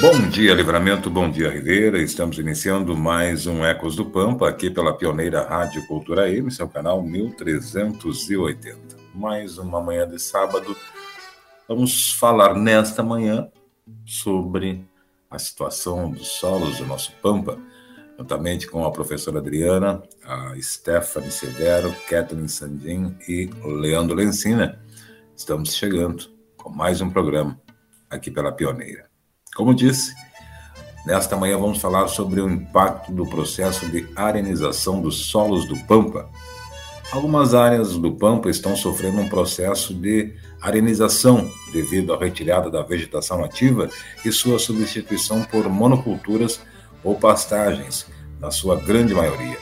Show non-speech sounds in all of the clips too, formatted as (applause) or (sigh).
Bom dia, Livramento, bom dia, Ribeira. Estamos iniciando mais um Ecos do Pampa, aqui pela pioneira Rádio Cultura M, seu canal 1380. Mais uma manhã de sábado. Vamos falar nesta manhã sobre a situação dos solos do nosso Pampa, juntamente com a professora Adriana, a Stephanie Severo, Kathleen Sandin e Leandro Lencina. Estamos chegando com mais um programa aqui pela Pioneira. Como disse, nesta manhã vamos falar sobre o impacto do processo de arenização dos solos do Pampa. Algumas áreas do Pampa estão sofrendo um processo de arenização devido à retirada da vegetação ativa e sua substituição por monoculturas ou pastagens, na sua grande maioria.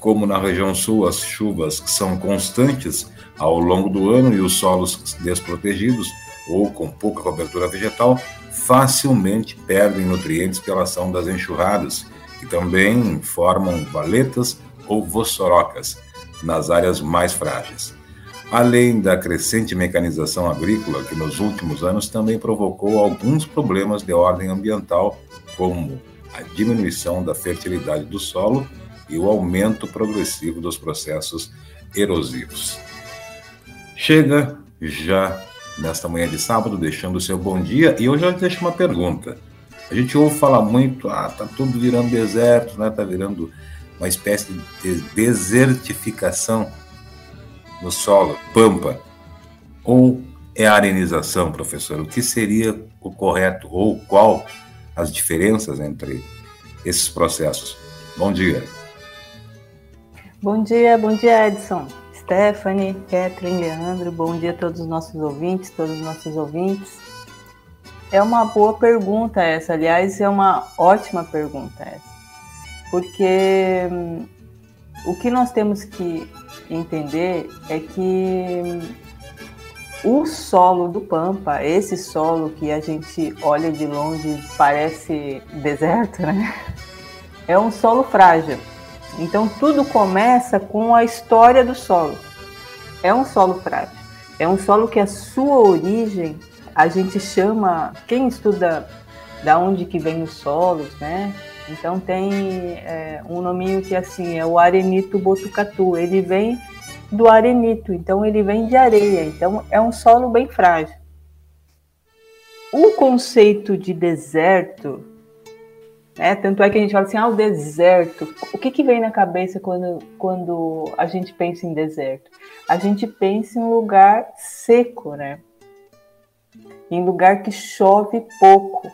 Como na região sul as chuvas são constantes ao longo do ano e os solos desprotegidos ou com pouca cobertura vegetal facilmente perdem nutrientes pela ação das enxurradas, que também formam valetas ou vossorocas nas áreas mais frágeis. Além da crescente mecanização agrícola, que nos últimos anos também provocou alguns problemas de ordem ambiental, como a diminuição da fertilidade do solo e o aumento progressivo dos processos erosivos. Chega já nesta manhã de sábado, deixando o seu bom dia. E hoje eu deixo uma pergunta. A gente ouve falar muito, ah, tá tudo virando deserto, né? Tá virando uma espécie de desertificação no solo, pampa. Ou é arenização, professor? O que seria o correto ou qual as diferenças entre esses processos? Bom dia. Bom dia, bom dia, Edson. Stephanie, Catherine, Leandro, bom dia a todos os nossos ouvintes, todos os nossos ouvintes. É uma boa pergunta essa, aliás, é uma ótima pergunta essa, porque hum, o que nós temos que entender é que hum, o solo do Pampa, esse solo que a gente olha de longe parece (laughs) deserto, né? É um solo frágil. Então tudo começa com a história do solo. É um solo frágil. É um solo que a sua origem a gente chama, quem estuda da onde que vem os solos, né? Então tem é, um nominho que assim é o arenito botucatu. Ele vem do arenito, então ele vem de areia. Então é um solo bem frágil. O conceito de deserto né? Tanto é que a gente fala assim, ah, o deserto. O que, que vem na cabeça quando, quando a gente pensa em deserto? A gente pensa em lugar seco, né? Em lugar que chove pouco,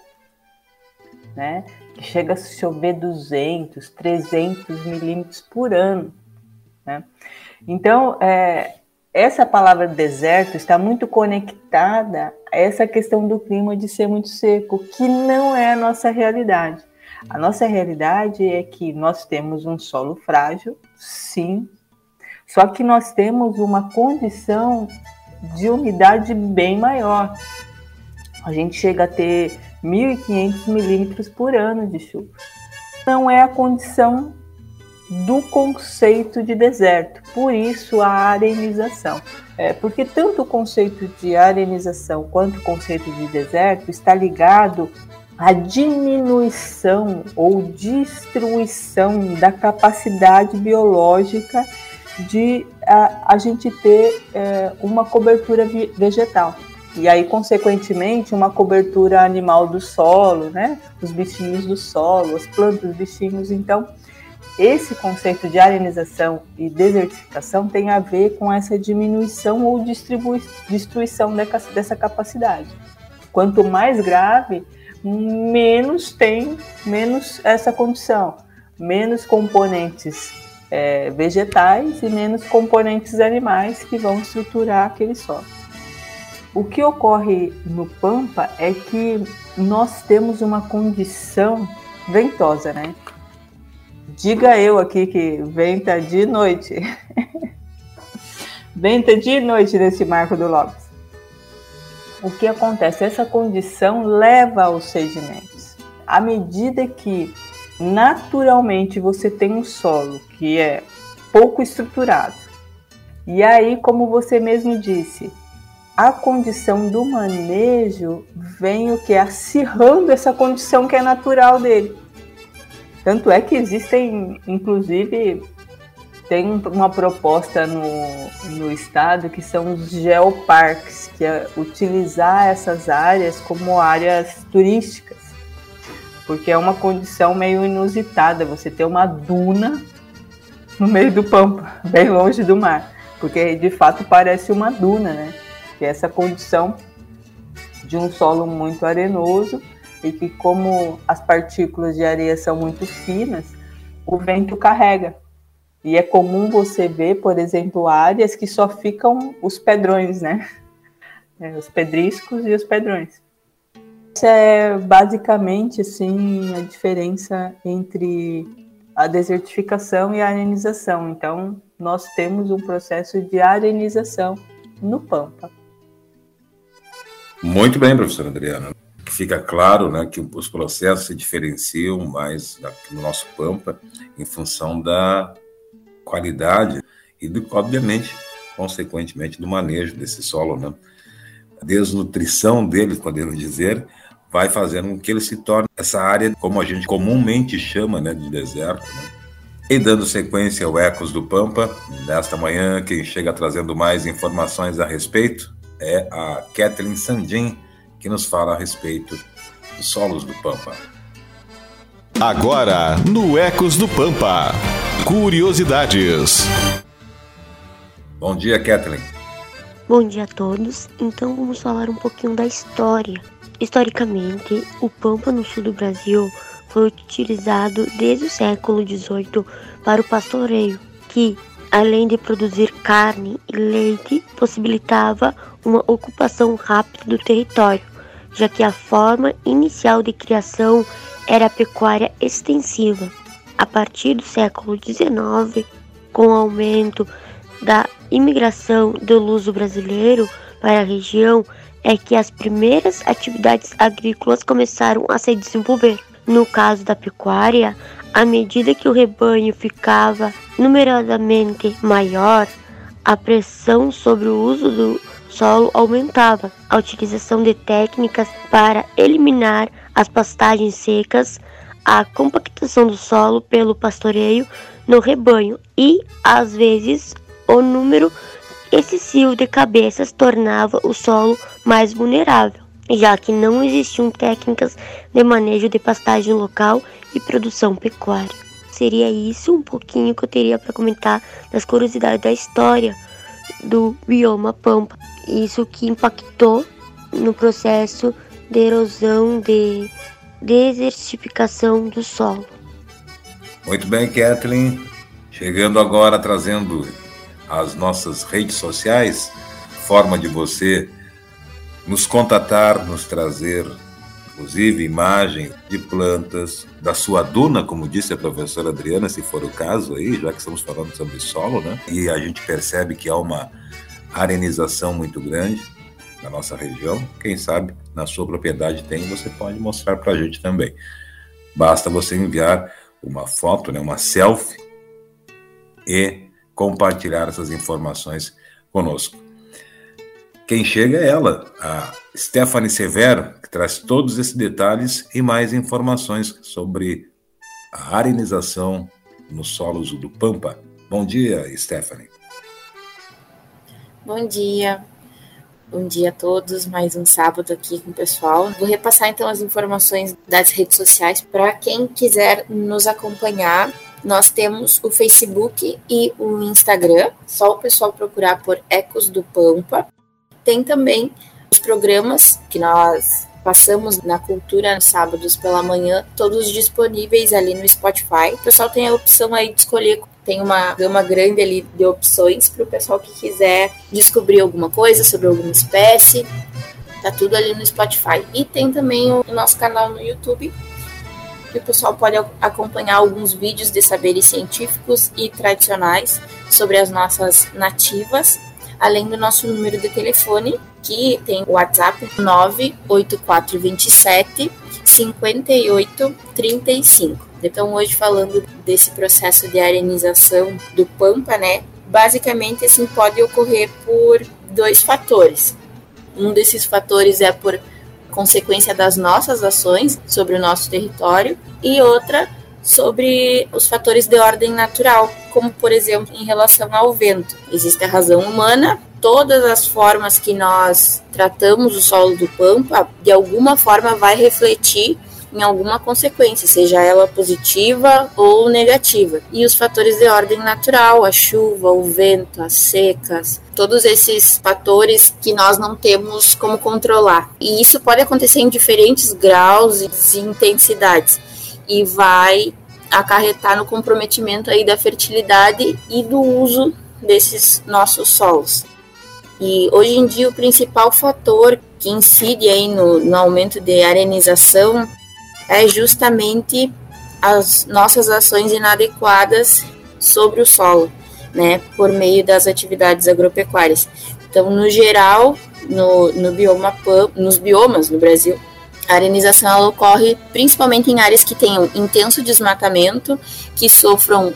né? Que chega a chover 200, 300 milímetros por ano, né? Então, é, essa palavra deserto está muito conectada a essa questão do clima de ser muito seco, que não é a nossa realidade. A nossa realidade é que nós temos um solo frágil, sim, só que nós temos uma condição de umidade bem maior. A gente chega a ter 1.500 milímetros por ano de chuva. Não é a condição do conceito de deserto, por isso a arenização. É, porque tanto o conceito de arenização quanto o conceito de deserto está ligado a diminuição ou destruição da capacidade biológica de a, a gente ter é, uma cobertura vegetal. E aí, consequentemente, uma cobertura animal do solo, né? Os bichinhos do solo, as plantas, os bichinhos. Então, esse conceito de arenização e desertificação tem a ver com essa diminuição ou destruição dessa capacidade. Quanto mais grave, menos tem, menos essa condição, menos componentes é, vegetais e menos componentes animais que vão estruturar aquele solo. O que ocorre no Pampa é que nós temos uma condição ventosa, né? Diga eu aqui que venta de noite. (laughs) venta de noite nesse Marco do Lopes. O que acontece? Essa condição leva aos sedimentos. À medida que naturalmente você tem um solo que é pouco estruturado, e aí, como você mesmo disse, a condição do manejo vem o que? Acirrando essa condição que é natural dele. Tanto é que existem, inclusive, tem uma proposta no, no estado que são os geoparques, que é utilizar essas áreas como áreas turísticas, porque é uma condição meio inusitada você ter uma duna no meio do pampa, (laughs) bem longe do mar, porque de fato parece uma duna, né? Que é essa condição de um solo muito arenoso e que como as partículas de areia são muito finas, o vento carrega. E é comum você ver, por exemplo, áreas que só ficam os pedrões, né? (laughs) É, os pedriscos e os pedrões. Essa é basicamente assim a diferença entre a desertificação e a arenização. Então, nós temos um processo de arenização no Pampa. Muito bem, professora Adriana fica claro né, que os processos se diferenciam mais no nosso Pampa em função da qualidade e, do, obviamente, consequentemente, do manejo desse solo. Né? A desnutrição dele, podemos dizer, vai fazendo com que ele se torne essa área, como a gente comumente chama né, de deserto. Né? E dando sequência ao Ecos do Pampa, nesta manhã, quem chega trazendo mais informações a respeito é a Kathleen Sandin, que nos fala a respeito dos solos do Pampa. Agora, no Ecos do Pampa, curiosidades. Bom dia, Kathleen. Bom dia a todos. Então vamos falar um pouquinho da história. Historicamente, o Pampa no sul do Brasil foi utilizado desde o século XVIII para o pastoreio, que, além de produzir carne e leite, possibilitava uma ocupação rápida do território já que a forma inicial de criação era a pecuária extensiva. A partir do século XIX, com o aumento da imigração do luso brasileiro para a região, é que as primeiras atividades agrícolas começaram a se desenvolver. No caso da pecuária, à medida que o rebanho ficava numerosamente maior, a pressão sobre o uso do solo aumentava. A utilização de técnicas para eliminar as pastagens secas, a compactação do solo pelo pastoreio no rebanho e, às vezes, o número excessivo de cabeças tornava o solo mais vulnerável, já que não existiam técnicas de manejo de pastagem local e produção pecuária. Seria isso um pouquinho que eu teria para comentar das curiosidades da história do bioma Pampa. Isso que impactou no processo de erosão, de desertificação do solo. Muito bem, Kathleen. Chegando agora trazendo as nossas redes sociais, forma de você nos contatar, nos trazer, inclusive, imagem de plantas, da sua duna, como disse a professora Adriana, se for o caso aí, já que estamos falando sobre solo, né? E a gente percebe que há uma arenização muito grande na nossa região. Quem sabe na sua propriedade tem, você pode mostrar para a gente também. Basta você enviar uma foto, né, uma selfie e compartilhar essas informações conosco. Quem chega é ela, a Stephanie Severo, que traz todos esses detalhes e mais informações sobre a arenização nos solos do Pampa. Bom dia, Stephanie. Bom dia. Bom dia a todos, mais um sábado aqui com o pessoal. Vou repassar então as informações das redes sociais para quem quiser nos acompanhar. Nós temos o Facebook e o Instagram, só o pessoal procurar por Ecos do Pampa. Tem também os programas que nós passamos na cultura sábados pela manhã, todos disponíveis ali no Spotify. O pessoal tem a opção aí de escolher tem uma gama grande ali de opções para o pessoal que quiser descobrir alguma coisa sobre alguma espécie. Tá tudo ali no Spotify. E tem também o nosso canal no YouTube, e o pessoal pode acompanhar alguns vídeos de saberes científicos e tradicionais sobre as nossas nativas, além do nosso número de telefone, que tem o WhatsApp 98427 5835. Então, hoje falando desse processo de arenização do Pampa, né? Basicamente, assim, pode ocorrer por dois fatores. Um desses fatores é por consequência das nossas ações sobre o nosso território e outra sobre os fatores de ordem natural, como por exemplo em relação ao vento. Existe a razão humana, todas as formas que nós tratamos o solo do Pampa, de alguma forma vai refletir em alguma consequência, seja ela positiva ou negativa. E os fatores de ordem natural, a chuva, o vento, as secas, todos esses fatores que nós não temos como controlar. E isso pode acontecer em diferentes graus e intensidades e vai acarretar no comprometimento aí da fertilidade e do uso desses nossos solos. E hoje em dia o principal fator que incide aí no, no aumento de arenização é justamente as nossas ações inadequadas sobre o solo, né, por meio das atividades agropecuárias. Então, no geral, no, no bioma nos biomas no Brasil, a arenização ocorre principalmente em áreas que tenham intenso desmatamento, que sofram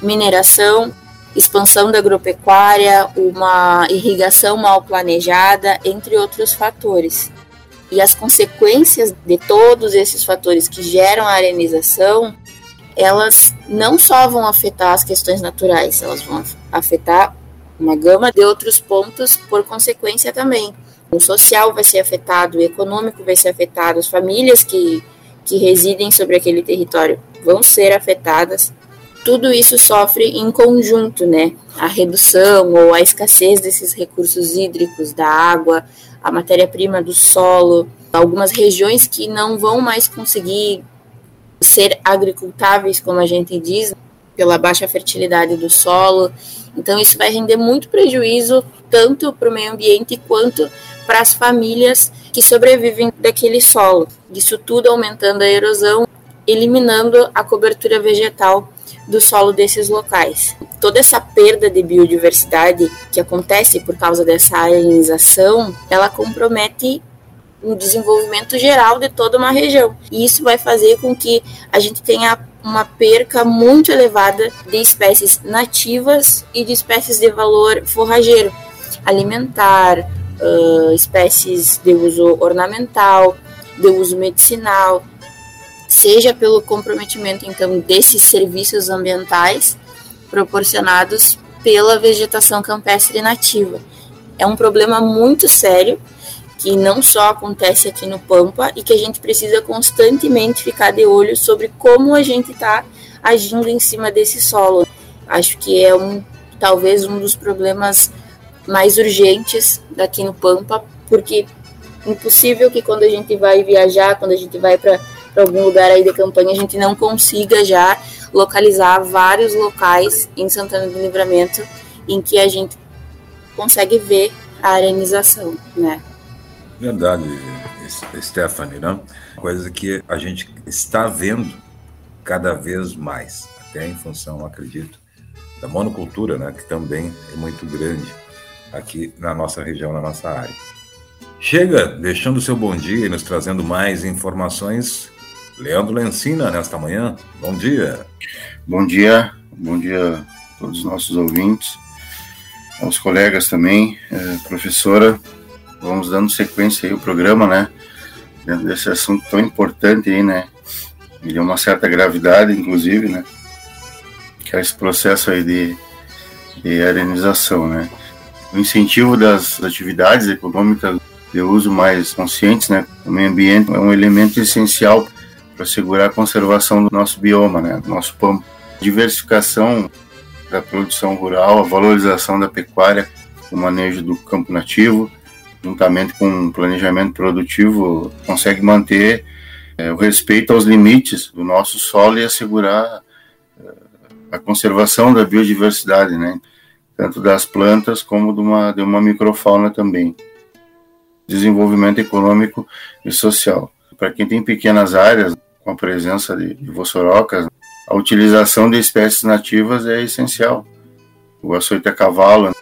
mineração, expansão da agropecuária, uma irrigação mal planejada, entre outros fatores. E as consequências de todos esses fatores que geram a arenização, elas não só vão afetar as questões naturais, elas vão afetar uma gama de outros pontos por consequência também. O social vai ser afetado, o econômico vai ser afetado, as famílias que, que residem sobre aquele território vão ser afetadas. Tudo isso sofre em conjunto, né? A redução ou a escassez desses recursos hídricos, da água, a matéria-prima do solo, algumas regiões que não vão mais conseguir ser agricultáveis, como a gente diz, pela baixa fertilidade do solo. Então, isso vai render muito prejuízo tanto para o meio ambiente quanto para as famílias que sobrevivem daquele solo. Isso tudo aumentando a erosão, eliminando a cobertura vegetal do solo desses locais. Toda essa perda de biodiversidade que acontece por causa dessa arenização, ela compromete o desenvolvimento geral de toda uma região. E isso vai fazer com que a gente tenha uma perca muito elevada de espécies nativas e de espécies de valor forrageiro, alimentar, uh, espécies de uso ornamental, de uso medicinal, seja pelo comprometimento então desses serviços ambientais proporcionados pela vegetação campestre nativa. É um problema muito sério que não só acontece aqui no Pampa e que a gente precisa constantemente ficar de olho sobre como a gente está agindo em cima desse solo. Acho que é um talvez um dos problemas mais urgentes daqui no Pampa, porque impossível que quando a gente vai viajar, quando a gente vai para algum lugar aí de campanha, a gente não consiga já localizar vários locais em Santana do Livramento em que a gente consegue ver a arenização, né? Verdade, Stephanie, né? Coisa que a gente está vendo cada vez mais, até em função, acredito, da monocultura, né? Que também é muito grande aqui na nossa região, na nossa área. Chega deixando seu bom dia e nos trazendo mais informações. Leandro Lencina, nesta manhã. Bom dia. Bom dia, bom dia a todos os nossos ouvintes, aos colegas também, eh, professora vamos dando sequência aí o programa, né? Dentro desse assunto tão importante aí, né? E de uma certa gravidade, inclusive, né? Que é esse processo aí de, de arenização, né? O incentivo das atividades econômicas de uso mais conscientes, né? O meio ambiente é um elemento essencial para assegurar a conservação do nosso bioma, né? Do nosso pampa. Diversificação da produção rural, a valorização da pecuária, o manejo do campo nativo, juntamente com um planejamento produtivo, consegue manter é, o respeito aos limites do nosso solo e assegurar é, a conservação da biodiversidade, né? tanto das plantas como de uma, de uma microfauna também. Desenvolvimento econômico e social. Para quem tem pequenas áreas, com a presença de, de vossorocas, a utilização de espécies nativas é essencial. O açoite a cavalo,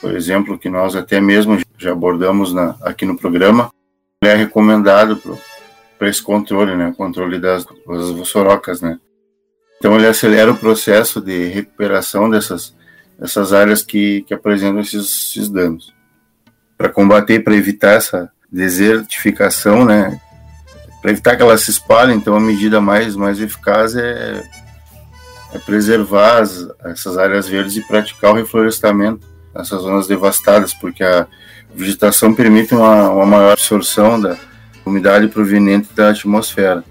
por exemplo, que nós até mesmo já abordamos na, aqui no programa, é recomendado para esse controle, né, controle das, das vossorocas, né. Então ele acelera o processo de recuperação dessas, dessas áreas que, que apresentam esses, esses danos. Para combater, para evitar essa desertificação, né, para evitar que ela se espalhe, então a medida mais, mais eficaz é, é preservar as, essas áreas verdes e praticar o reflorestamento nessas zonas devastadas, porque a vegetação permite uma, uma maior absorção da umidade proveniente da atmosfera,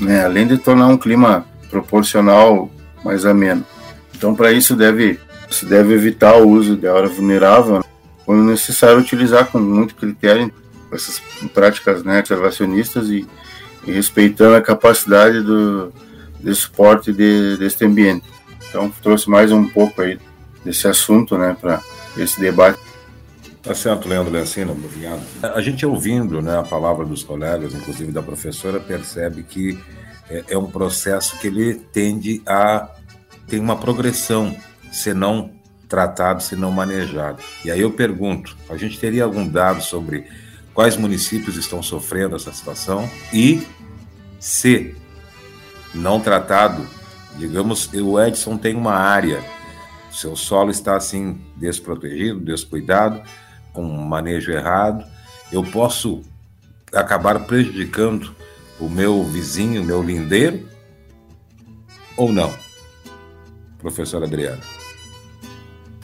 né, além de tornar um clima proporcional mais ameno. Então, para isso, deve, se deve evitar o uso de área vulnerável, quando necessário, utilizar com muito critério essas práticas né, observacionistas e, e, respeitando a capacidade do, suporte de, deste ambiente. Então, trouxe mais um pouco aí desse assunto né, para esse debate. Tá certo, Leandro Lencina, obrigado. A gente ouvindo né, a palavra dos colegas, inclusive da professora, percebe que é, é um processo que ele tende a ter uma progressão, se não tratado, se não manejado. E aí eu pergunto, a gente teria algum dado sobre quais municípios estão sofrendo essa situação e se não tratado, digamos, o Edson tem uma área, seu solo está assim desprotegido, descuidado, com um manejo errado, eu posso acabar prejudicando o meu vizinho, o meu lindeiro, ou não? Professora Adriana.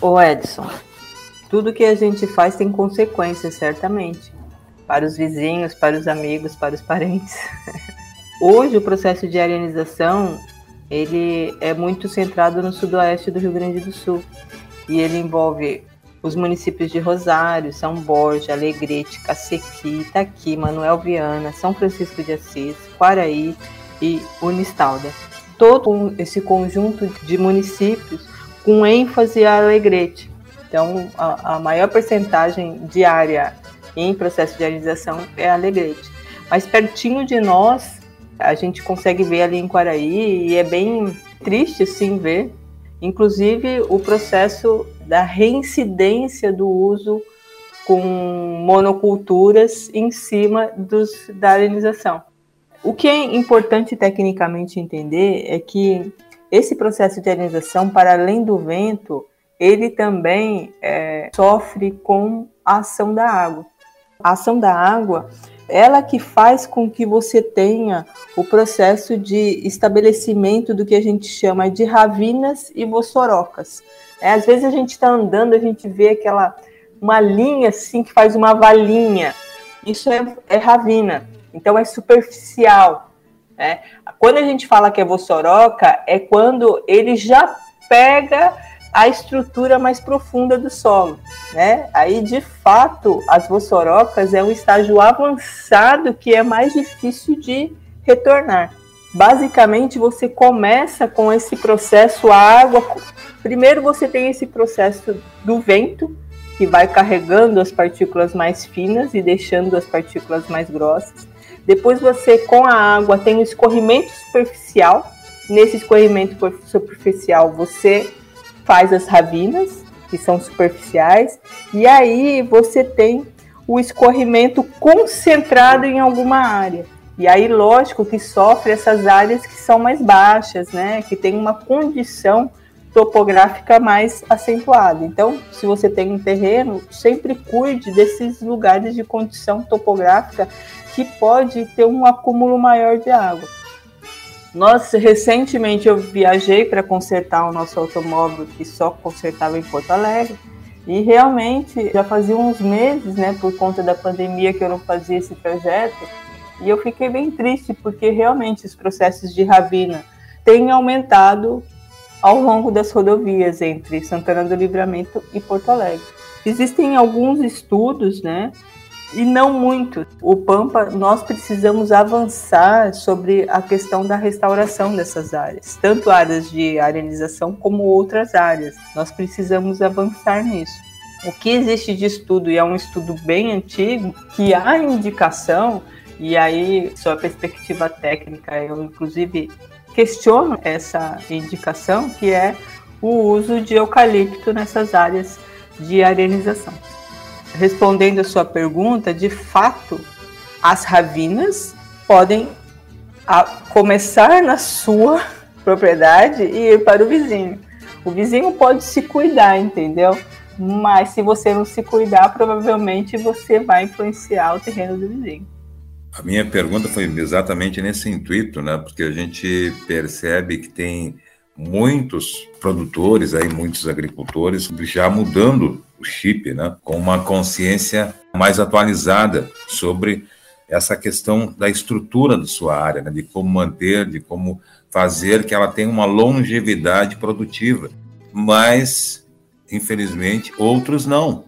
Ô Edson, tudo que a gente faz tem consequências, certamente para os vizinhos, para os amigos, para os parentes. (laughs) Hoje o processo de arenização ele é muito centrado no sudoeste do Rio Grande do Sul e ele envolve os municípios de Rosário, São Borja, Alegrete, Cacequi, Itaqui, Manuel Viana, São Francisco de Assis, Quaraí e Unistalda. Todo esse conjunto de municípios com ênfase a Alegrete. Então, a, a maior percentagem de área em processo de realização é Alegrete. Mas pertinho de nós, a gente consegue ver ali em Quaraí e é bem triste sim ver, inclusive o processo da reincidência do uso com monoculturas em cima dos, da arenização. O que é importante tecnicamente entender é que esse processo de arenização, para além do vento, ele também é, sofre com a ação da água a ação da água, ela que faz com que você tenha o processo de estabelecimento do que a gente chama de ravinas e vossorocas. É, às vezes a gente está andando, a gente vê aquela uma linha assim que faz uma valinha. Isso é, é ravina, então é superficial. Né? Quando a gente fala que é vossoroca, é quando ele já pega a estrutura mais profunda do solo, né? Aí, de fato, as vossorocas é um estágio avançado que é mais difícil de retornar. Basicamente, você começa com esse processo a água. Primeiro, você tem esse processo do vento, que vai carregando as partículas mais finas e deixando as partículas mais grossas. Depois, você, com a água, tem o escorrimento superficial. Nesse escorrimento superficial, você faz as ravinas, que são superficiais, e aí você tem o escorrimento concentrado em alguma área. E aí, lógico que sofre essas áreas que são mais baixas, né? Que tem uma condição topográfica mais acentuada. Então, se você tem um terreno, sempre cuide desses lugares de condição topográfica que pode ter um acúmulo maior de água. Nós recentemente eu viajei para consertar o nosso automóvel que só consertava em Porto Alegre. E realmente já fazia uns meses, né, por conta da pandemia que eu não fazia esse projeto, e eu fiquei bem triste porque realmente os processos de ravina têm aumentado ao longo das rodovias entre Santana do Livramento e Porto Alegre. Existem alguns estudos, né, e não muito. O Pampa, nós precisamos avançar sobre a questão da restauração dessas áreas, tanto áreas de arenização como outras áreas. Nós precisamos avançar nisso. O que existe de estudo, e é um estudo bem antigo, que há indicação E aí, sua perspectiva técnica, eu inclusive questiono essa indicação, que é o uso de eucalipto nessas áreas de arenização. Respondendo a sua pergunta, de fato, as ravinas podem começar na sua (laughs) propriedade e ir para o vizinho. O vizinho pode se cuidar, entendeu? Mas se você não se cuidar, provavelmente você vai influenciar o terreno do vizinho. A minha pergunta foi exatamente nesse intuito, né? Porque a gente percebe que tem muitos produtores aí, muitos agricultores já mudando chip, né? Com uma consciência mais atualizada sobre essa questão da estrutura da sua área, né? de como manter, de como fazer que ela tenha uma longevidade produtiva. Mas, infelizmente, outros não.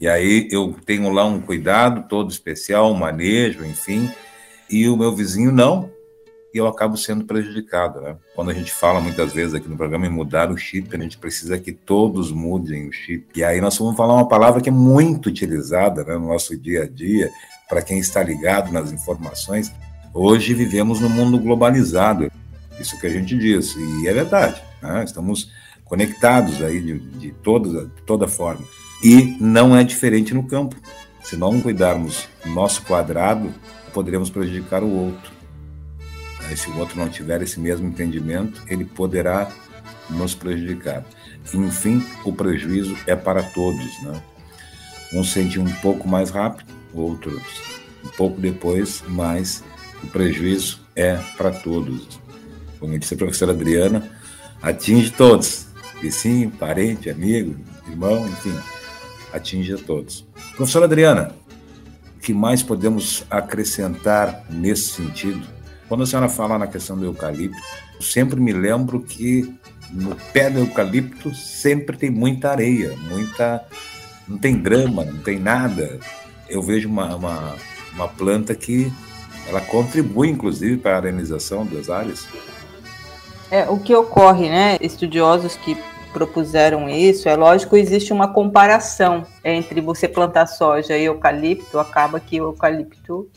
E aí eu tenho lá um cuidado todo especial, um manejo, enfim, e o meu vizinho não, e eu acabo sendo prejudicado. Né? Quando a gente fala muitas vezes aqui no programa em mudar o chip, a gente precisa que todos mudem o chip. E aí nós vamos falar uma palavra que é muito utilizada né, no nosso dia a dia, para quem está ligado nas informações. Hoje vivemos num mundo globalizado, isso que a gente diz, e é verdade. Né? Estamos conectados aí de, de, toda, toda forma. E não é diferente no campo. Se não cuidarmos do nosso quadrado, poderemos prejudicar o outro. Se o outro não tiver esse mesmo entendimento, ele poderá nos prejudicar. Enfim, o prejuízo é para todos. Né? Um sente um pouco mais rápido, outros um pouco depois, mas o prejuízo é para todos. Como disse a professora Adriana, atinge todos. Vizinho, parente, amigo, irmão, enfim atinge a todos. Professora Adriana, o que mais podemos acrescentar nesse sentido? Quando a senhora fala na questão do eucalipto, eu sempre me lembro que no pé do eucalipto sempre tem muita areia, muita. não tem grama, não tem nada. Eu vejo uma, uma, uma planta que ela contribui, inclusive, para a arenização das áreas. É, o que ocorre, né? Estudiosos que propuseram isso, é lógico, existe uma comparação entre você plantar soja e eucalipto, acaba que o eucalipto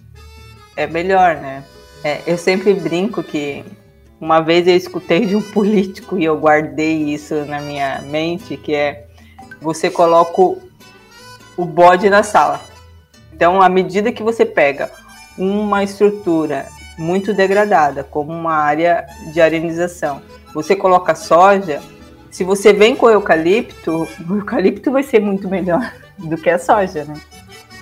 é melhor, né? É, eu sempre brinco que uma vez eu escutei de um (laughs) político e eu guardei isso na minha mente, que é você coloca o bode na sala. Então, à medida que você pega uma estrutura muito degradada, como uma área de arenização, você coloca soja, se você vem com eucalipto, (laughs) o eucalipto vai ser muito melhor (laughs) do que a soja, né?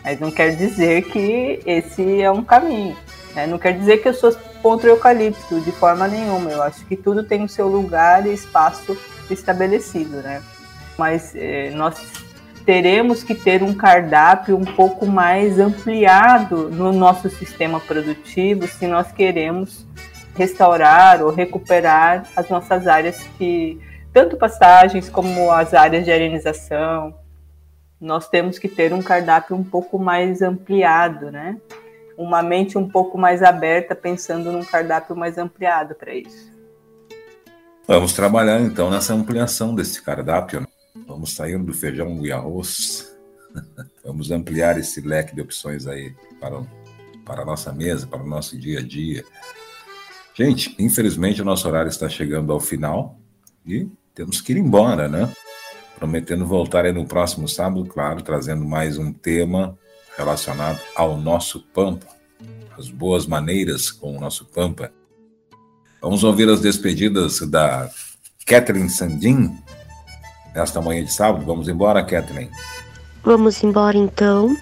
Mas não quer dizer que esse é um caminho. Né? Não quer dizer que eu sou contra o eucalipto, de forma nenhuma. Eu acho que tudo tem o seu lugar e espaço estabelecido, né? Mas eh, nós teremos que ter um cardápio um pouco mais ampliado no nosso sistema produtivo se nós queremos restaurar ou recuperar as nossas áreas que tanto pastagens como as áreas de arenização. Nós temos que ter um cardápio um pouco mais ampliado, né? Uma mente um pouco mais aberta, pensando num cardápio mais ampliado para isso. Vamos trabalhar então nessa ampliação desse cardápio. Né? Vamos sair do feijão e arroz. (laughs) Vamos ampliar esse leque de opções aí para, para a nossa mesa, para o nosso dia a dia. Gente, infelizmente o nosso horário está chegando ao final e temos que ir embora, né? Prometendo voltar aí no próximo sábado, claro, trazendo mais um tema relacionado ao nosso Pampa, as boas maneiras com o nosso Pampa. Vamos ouvir as despedidas da Catherine Sandin nesta manhã de sábado. Vamos embora, Catherine. Vamos embora então.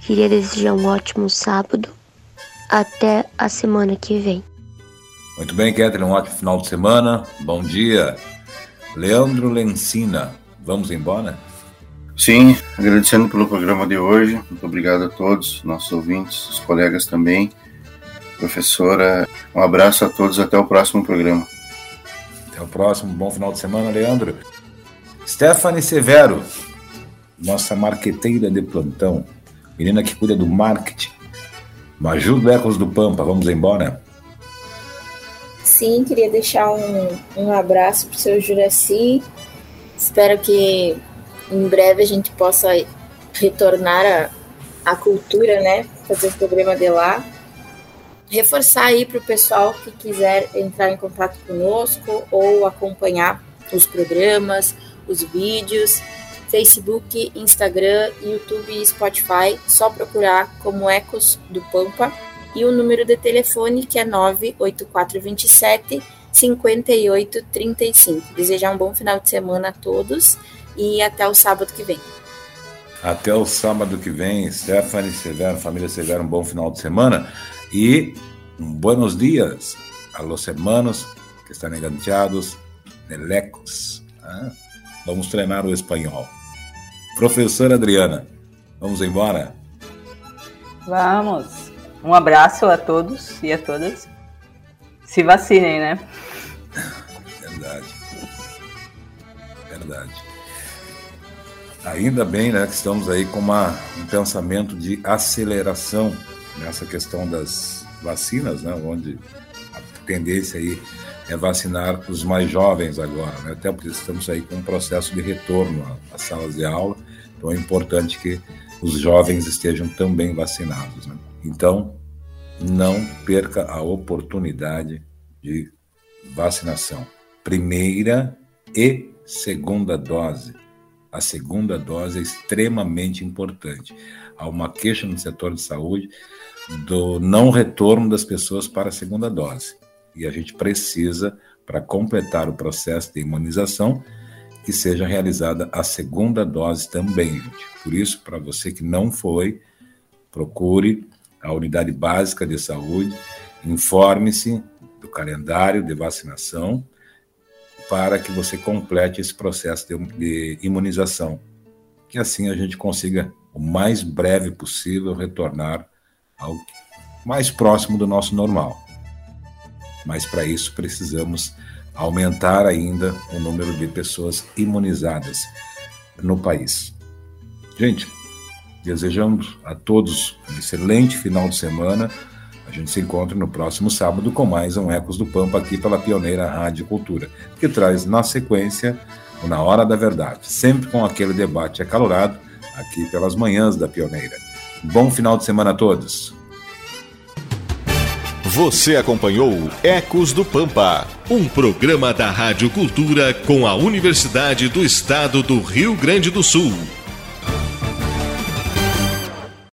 Queria desejar um ótimo sábado. Até a semana que vem. Muito bem, Catherine. Um ótimo final de semana. Bom dia. Leandro Lencina, vamos embora? Sim, agradecendo pelo programa de hoje. Muito obrigado a todos, nossos ouvintes, os colegas também. Professora, um abraço a todos, até o próximo programa. Até o próximo, bom final de semana, Leandro. Stephanie Severo, nossa marqueteira de plantão, menina que cuida do marketing. Maju do Ecos do Pampa, vamos embora? sim, queria deixar um, um abraço para o seu Juraci. Espero que em breve a gente possa retornar à, cultura, né? Fazer o programa de lá. reforçar aí para o pessoal que quiser entrar em contato conosco ou acompanhar os programas, os vídeos, Facebook, Instagram, YouTube e Spotify, só procurar como Ecos do Pampa e o número de telefone que é 98427 5835. Desejar um bom final de semana a todos e até o sábado que vem. Até o sábado que vem, Stephanie Severo, família Severo, um bom final de semana e um buenos dias a los hermanos que estão enganchados nelecos. Ah, vamos treinar o espanhol. Professora Adriana, vamos embora? Vamos. Um abraço a todos e a todas. Se vacinem, né? Verdade. Verdade. Ainda bem, né, que estamos aí com uma, um pensamento de aceleração nessa questão das vacinas, né, onde a tendência aí é vacinar os mais jovens agora, né, até porque estamos aí com um processo de retorno às salas de aula, então é importante que os jovens estejam também vacinados. Né? Então, não perca a oportunidade de vacinação. Primeira e segunda dose. A segunda dose é extremamente importante. Há uma queixa no setor de saúde do não retorno das pessoas para a segunda dose. E a gente precisa, para completar o processo de imunização, que seja realizada a segunda dose também, gente. Por isso, para você que não foi, procure a unidade básica de saúde, informe-se do calendário de vacinação para que você complete esse processo de, imunização, que assim a gente consiga o mais breve possível retornar ao mais próximo do nosso normal. Mas para isso precisamos aumentar ainda o número de pessoas imunizadas no país. Gente, desejamos a todos um excelente final de semana. A gente se encontra no próximo sábado com mais um Ecos do Pampa aqui pela pioneira Rádio Cultura, que traz na sequência o Na Hora da Verdade, sempre com aquele debate acalorado aqui pelas manhãs da pioneira. Bom final de semana a todos. Você acompanhou Ecos do Pampa, um programa da Rádio Cultura com a Universidade do Estado do Rio Grande do Sul.